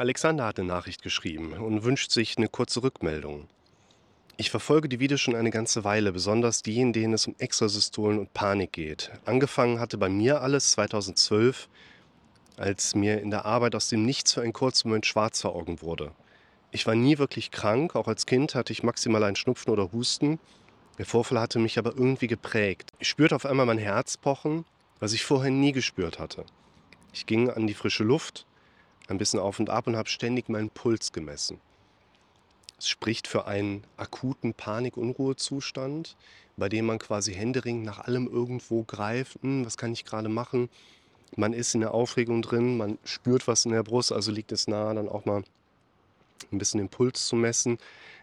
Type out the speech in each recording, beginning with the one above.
Alexander hat eine Nachricht geschrieben und wünscht sich eine kurze Rückmeldung. Ich verfolge die Videos schon eine ganze Weile, besonders die, in denen es um Extrasystolen und Panik geht. Angefangen hatte bei mir alles 2012, als mir in der Arbeit aus dem Nichts für einen kurzen Moment schwarz vor Augen wurde. Ich war nie wirklich krank, auch als Kind hatte ich maximal einen Schnupfen oder Husten. Der Vorfall hatte mich aber irgendwie geprägt. Ich spürte auf einmal mein Herz pochen, was ich vorher nie gespürt hatte. Ich ging an die frische Luft, ein bisschen auf und ab und habe ständig meinen Puls gemessen. Es spricht für einen akuten Panik-Unruhezustand, bei dem man quasi händeringend nach allem irgendwo greift. Hm, was kann ich gerade machen? Man ist in der Aufregung drin, man spürt was in der Brust, also liegt es nahe, dann auch mal ein bisschen den Puls zu messen.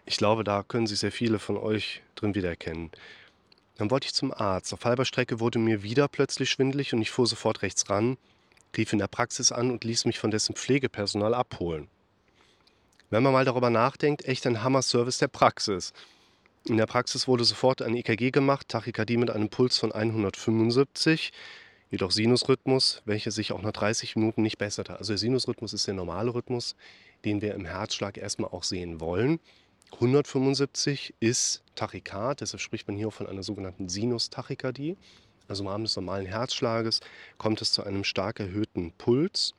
Ich glaube, da können sich sehr viele von euch drin wiedererkennen. Dann wollte ich zum Arzt. Auf halber Strecke wurde mir wieder plötzlich schwindlig und ich fuhr sofort rechts ran, rief in der Praxis an und ließ mich von dessen Pflegepersonal abholen. Wenn man mal darüber nachdenkt, echt ein Hammer-Service der Praxis. In der Praxis wurde sofort ein EKG gemacht, Tachykardie mit einem Puls von 175, jedoch Sinusrhythmus, welcher sich auch nach 30 Minuten nicht besserte. Also der Sinusrhythmus ist der normale Rhythmus, den wir im Herzschlag erstmal auch sehen wollen. 175 ist Tachykard, deshalb spricht man hier auch von einer sogenannten Sinustachykardie. Also im Rahmen des normalen Herzschlages kommt es zu einem stark erhöhten Puls.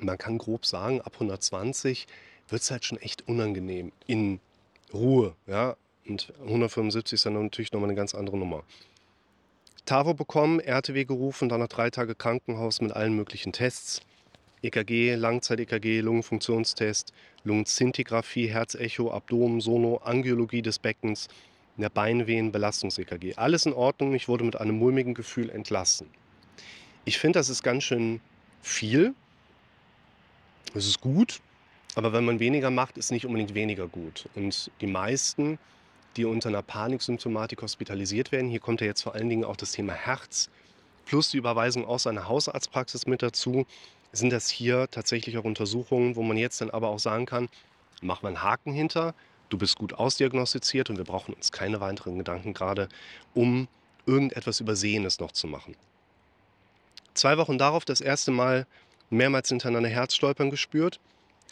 Man kann grob sagen, ab 120 wird es halt schon echt unangenehm in Ruhe. Ja? Und 175 ist dann natürlich nochmal eine ganz andere Nummer. TAVO bekommen, RTW gerufen, dann nach drei Tage Krankenhaus mit allen möglichen Tests. EKG, Langzeit-EKG, Lungenfunktionstest, Lungenzintigraphie, Herzecho, Abdomen, Sono, Angiologie des Beckens, der Beinwehen, Belastungs-EKG. Alles in Ordnung, ich wurde mit einem mulmigen Gefühl entlassen. Ich finde, das ist ganz schön viel. Es ist gut, aber wenn man weniger macht, ist nicht unbedingt weniger gut. Und die meisten, die unter einer Paniksymptomatik hospitalisiert werden, hier kommt ja jetzt vor allen Dingen auch das Thema Herz plus die Überweisung aus einer Hausarztpraxis mit dazu, sind das hier tatsächlich auch Untersuchungen, wo man jetzt dann aber auch sagen kann, mach mal einen Haken hinter, du bist gut ausdiagnostiziert und wir brauchen uns keine weiteren Gedanken gerade, um irgendetwas Übersehenes noch zu machen. Zwei Wochen darauf das erste Mal mehrmals hintereinander Herzstolpern gespürt,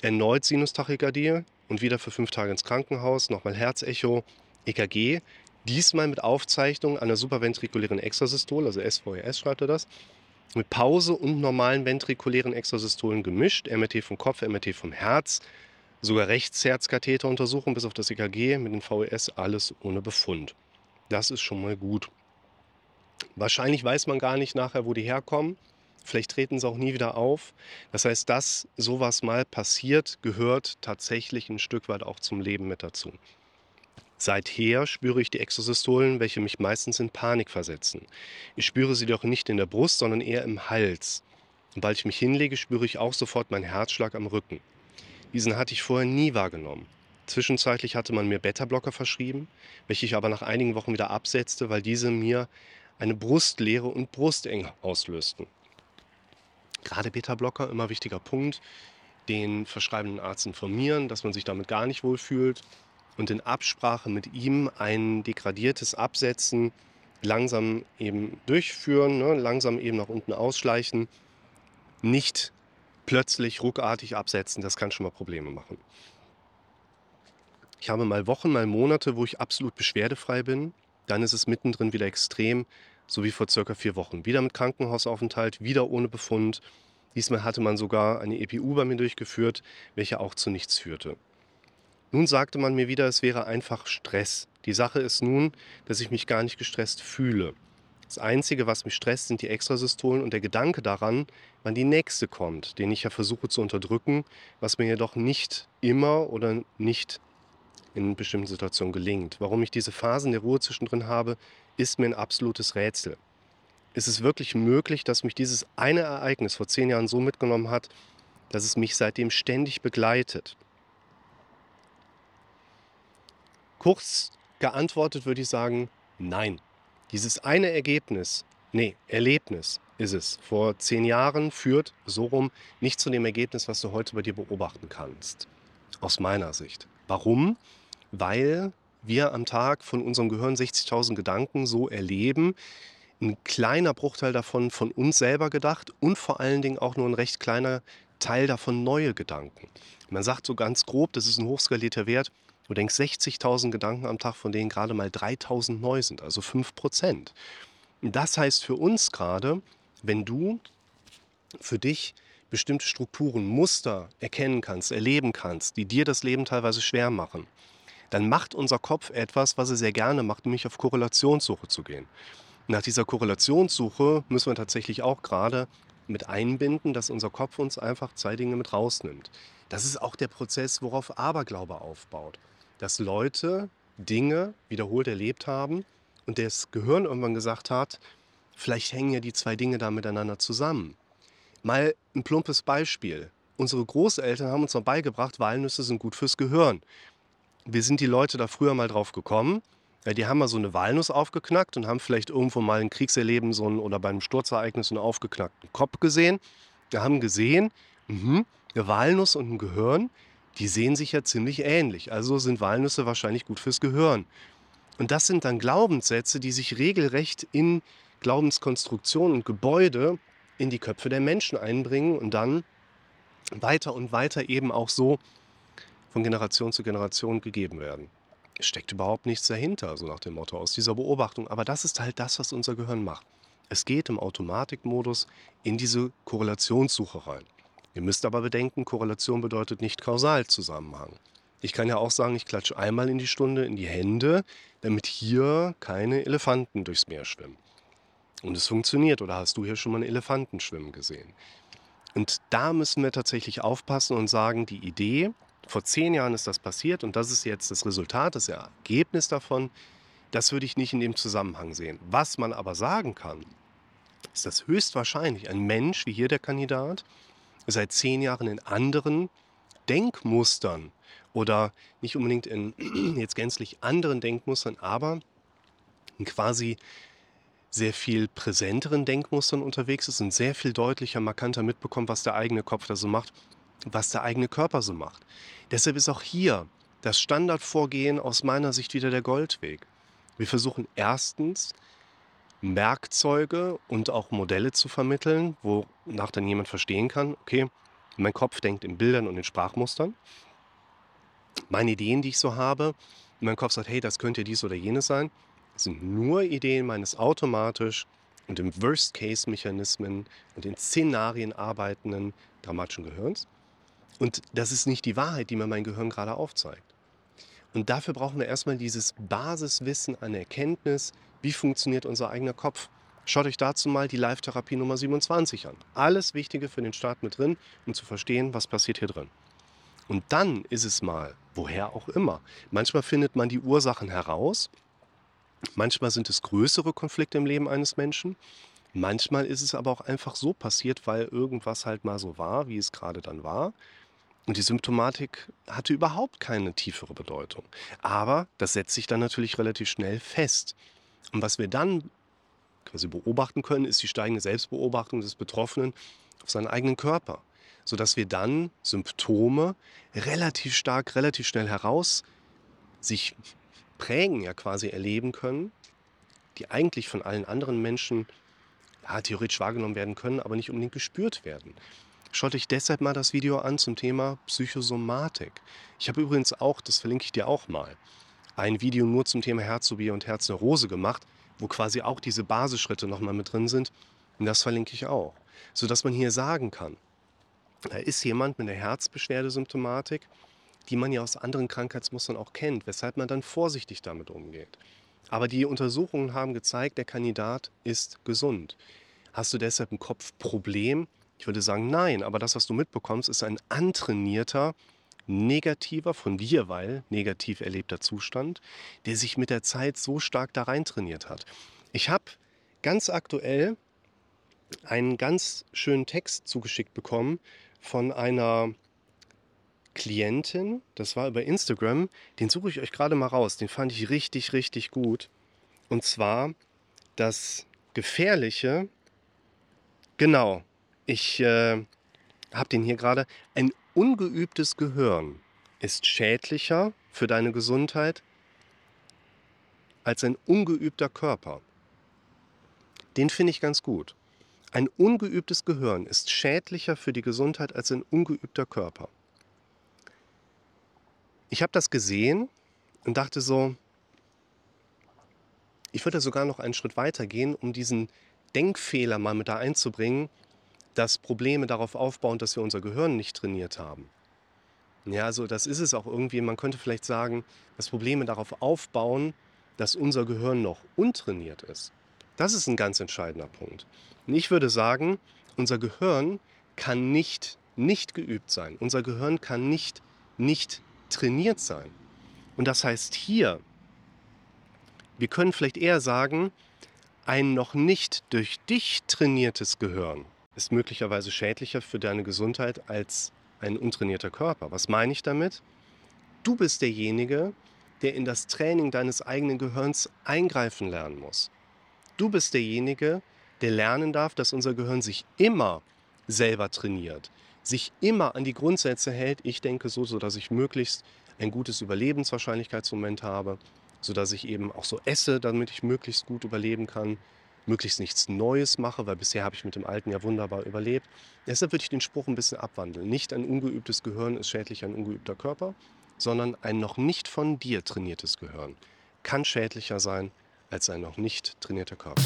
erneut Sinustachykardie und wieder für fünf Tage ins Krankenhaus, nochmal Herzecho, EKG, diesmal mit Aufzeichnung einer supraventrikulären Extrasystole, also SVES schreibt er das, mit Pause und normalen ventrikulären Extrasystolen gemischt, MRT vom Kopf, MRT vom Herz, sogar Rechtsherzkatheteruntersuchung bis auf das EKG mit den VES, alles ohne Befund. Das ist schon mal gut. Wahrscheinlich weiß man gar nicht nachher, wo die herkommen. Vielleicht treten sie auch nie wieder auf. Das heißt, dass sowas mal passiert, gehört tatsächlich ein Stück weit auch zum Leben mit dazu. Seither spüre ich die Exosystolen, welche mich meistens in Panik versetzen. Ich spüre sie doch nicht in der Brust, sondern eher im Hals. Weil ich mich hinlege, spüre ich auch sofort meinen Herzschlag am Rücken. Diesen hatte ich vorher nie wahrgenommen. Zwischenzeitlich hatte man mir Beta-Blocker verschrieben, welche ich aber nach einigen Wochen wieder absetzte, weil diese mir eine Brustleere und Brusteng auslösten. Gerade Beta-Blocker, immer wichtiger Punkt, den verschreibenden Arzt informieren, dass man sich damit gar nicht wohlfühlt, und in Absprache mit ihm ein degradiertes Absetzen langsam eben durchführen, ne, langsam eben nach unten ausschleichen, nicht plötzlich ruckartig absetzen, das kann schon mal Probleme machen. Ich habe mal Wochen, mal Monate, wo ich absolut beschwerdefrei bin, dann ist es mittendrin wieder extrem, so wie vor circa vier Wochen. Wieder mit Krankenhausaufenthalt, wieder ohne Befund. Diesmal hatte man sogar eine EPU bei mir durchgeführt, welche auch zu nichts führte. Nun sagte man mir wieder, es wäre einfach Stress. Die Sache ist nun, dass ich mich gar nicht gestresst fühle. Das Einzige, was mich stresst, sind die Extrasystolen und der Gedanke daran, wann die nächste kommt, den ich ja versuche zu unterdrücken, was mir jedoch nicht immer oder nicht in bestimmten Situationen gelingt. Warum ich diese Phasen der Ruhe zwischendrin habe, ist mir ein absolutes Rätsel. Ist es wirklich möglich, dass mich dieses eine Ereignis vor zehn Jahren so mitgenommen hat, dass es mich seitdem ständig begleitet? Kurz geantwortet würde ich sagen, nein. Dieses eine Ergebnis, nee, Erlebnis ist es, vor zehn Jahren führt so rum nicht zu dem Ergebnis, was du heute bei dir beobachten kannst. Aus meiner Sicht. Warum? Weil wir am Tag von unserem Gehirn 60.000 Gedanken so erleben, ein kleiner Bruchteil davon von uns selber gedacht und vor allen Dingen auch nur ein recht kleiner Teil davon neue Gedanken. Man sagt so ganz grob, das ist ein hochskalierter Wert. Du denkst 60.000 Gedanken am Tag, von denen gerade mal 3.000 neu sind, also 5 Prozent. Das heißt für uns gerade, wenn du für dich bestimmte Strukturen, Muster erkennen kannst, erleben kannst, die dir das Leben teilweise schwer machen, dann macht unser Kopf etwas, was er sehr gerne macht, nämlich auf Korrelationssuche zu gehen. Nach dieser Korrelationssuche müssen wir tatsächlich auch gerade mit einbinden, dass unser Kopf uns einfach zwei Dinge mit rausnimmt. Das ist auch der Prozess, worauf Aberglaube aufbaut. Dass Leute Dinge wiederholt erlebt haben und das Gehirn irgendwann gesagt hat, vielleicht hängen ja die zwei Dinge da miteinander zusammen. Mal ein plumpes Beispiel. Unsere Großeltern haben uns noch beigebracht, Walnüsse sind gut fürs Gehirn. Wir sind die Leute da früher mal drauf gekommen. Die haben mal so eine Walnuss aufgeknackt und haben vielleicht irgendwo mal ein Kriegserleben so ein, oder beim Sturzereignis so einen aufgeknackten Kopf gesehen. Wir haben gesehen, mh, eine Walnuss und ein Gehirn, die sehen sich ja ziemlich ähnlich. Also sind Walnüsse wahrscheinlich gut fürs Gehirn. Und das sind dann Glaubenssätze, die sich regelrecht in Glaubenskonstruktionen und Gebäude in die Köpfe der Menschen einbringen und dann weiter und weiter eben auch so von Generation zu Generation gegeben werden. Es steckt überhaupt nichts dahinter, so nach dem Motto aus dieser Beobachtung. Aber das ist halt das, was unser Gehirn macht. Es geht im Automatikmodus in diese Korrelationssuche rein. Ihr müsst aber bedenken, Korrelation bedeutet nicht Kausalzusammenhang. Ich kann ja auch sagen, ich klatsche einmal in die Stunde in die Hände, damit hier keine Elefanten durchs Meer schwimmen. Und es funktioniert. Oder hast du hier schon mal einen Elefanten schwimmen gesehen? Und da müssen wir tatsächlich aufpassen und sagen, die Idee, vor zehn Jahren ist das passiert und das ist jetzt das Resultat, das Ergebnis davon, das würde ich nicht in dem Zusammenhang sehen. Was man aber sagen kann, ist, dass höchstwahrscheinlich ein Mensch, wie hier der Kandidat, seit zehn Jahren in anderen Denkmustern oder nicht unbedingt in jetzt gänzlich anderen Denkmustern, aber in quasi sehr viel präsenteren Denkmustern unterwegs ist und sehr viel deutlicher, markanter mitbekommt, was der eigene Kopf da so macht, was der eigene Körper so macht. Deshalb ist auch hier das Standardvorgehen aus meiner Sicht wieder der Goldweg. Wir versuchen erstens Werkzeuge und auch Modelle zu vermitteln, wonach dann jemand verstehen kann, okay, mein Kopf denkt in Bildern und in Sprachmustern. Meine Ideen, die ich so habe, mein Kopf sagt, hey, das könnte dies oder jenes sein sind nur Ideen meines automatisch und im Worst-Case-Mechanismen und in Szenarien arbeitenden dramatischen Gehirns. Und das ist nicht die Wahrheit, die mir mein Gehirn gerade aufzeigt. Und dafür brauchen wir erstmal dieses Basiswissen an Erkenntnis, wie funktioniert unser eigener Kopf. Schaut euch dazu mal die Live-Therapie Nummer 27 an. Alles Wichtige für den Start mit drin, um zu verstehen, was passiert hier drin. Und dann ist es mal, woher auch immer. Manchmal findet man die Ursachen heraus Manchmal sind es größere Konflikte im Leben eines Menschen. Manchmal ist es aber auch einfach so passiert, weil irgendwas halt mal so war, wie es gerade dann war. Und die Symptomatik hatte überhaupt keine tiefere Bedeutung. Aber das setzt sich dann natürlich relativ schnell fest. Und was wir dann quasi beobachten können, ist die steigende Selbstbeobachtung des Betroffenen auf seinen eigenen Körper. Sodass wir dann Symptome relativ stark, relativ schnell heraus sich Prägen ja quasi erleben können, die eigentlich von allen anderen Menschen ja, theoretisch wahrgenommen werden können, aber nicht unbedingt gespürt werden. Schaut euch deshalb mal das Video an zum Thema Psychosomatik. Ich habe übrigens auch, das verlinke ich dir auch mal, ein Video nur zum Thema Herzobie und Herzneurose gemacht, wo quasi auch diese Basisschritte nochmal mit drin sind. Und das verlinke ich auch. Sodass man hier sagen kann, da ist jemand mit einer Herzbeschwerdesymptomatik, die man ja aus anderen Krankheitsmustern auch kennt, weshalb man dann vorsichtig damit umgeht. Aber die Untersuchungen haben gezeigt, der Kandidat ist gesund. Hast du deshalb ein Kopfproblem? Ich würde sagen, nein, aber das, was du mitbekommst, ist ein antrainierter, negativer, von dir, weil negativ erlebter Zustand, der sich mit der Zeit so stark da rein trainiert hat. Ich habe ganz aktuell einen ganz schönen Text zugeschickt bekommen von einer Klientin, das war über Instagram, den suche ich euch gerade mal raus, den fand ich richtig, richtig gut. Und zwar das Gefährliche, genau, ich äh, habe den hier gerade, ein ungeübtes Gehirn ist schädlicher für deine Gesundheit als ein ungeübter Körper. Den finde ich ganz gut. Ein ungeübtes Gehirn ist schädlicher für die Gesundheit als ein ungeübter Körper. Ich habe das gesehen und dachte so, ich würde sogar noch einen Schritt weiter gehen, um diesen Denkfehler mal mit da einzubringen, dass Probleme darauf aufbauen, dass wir unser Gehirn nicht trainiert haben. Ja, also das ist es auch irgendwie. Man könnte vielleicht sagen, dass Probleme darauf aufbauen, dass unser Gehirn noch untrainiert ist. Das ist ein ganz entscheidender Punkt. Und ich würde sagen, unser Gehirn kann nicht nicht geübt sein. Unser Gehirn kann nicht nicht trainiert sein. Und das heißt hier, wir können vielleicht eher sagen, ein noch nicht durch dich trainiertes Gehirn ist möglicherweise schädlicher für deine Gesundheit als ein untrainierter Körper. Was meine ich damit? Du bist derjenige, der in das Training deines eigenen Gehirns eingreifen lernen muss. Du bist derjenige, der lernen darf, dass unser Gehirn sich immer selber trainiert, sich immer an die Grundsätze hält, ich denke so, sodass ich möglichst ein gutes Überlebenswahrscheinlichkeitsmoment habe, sodass ich eben auch so esse, damit ich möglichst gut überleben kann, möglichst nichts Neues mache, weil bisher habe ich mit dem Alten ja wunderbar überlebt. Deshalb würde ich den Spruch ein bisschen abwandeln. Nicht ein ungeübtes Gehirn ist schädlich ein ungeübter Körper, sondern ein noch nicht von dir trainiertes Gehirn kann schädlicher sein als ein noch nicht trainierter Körper.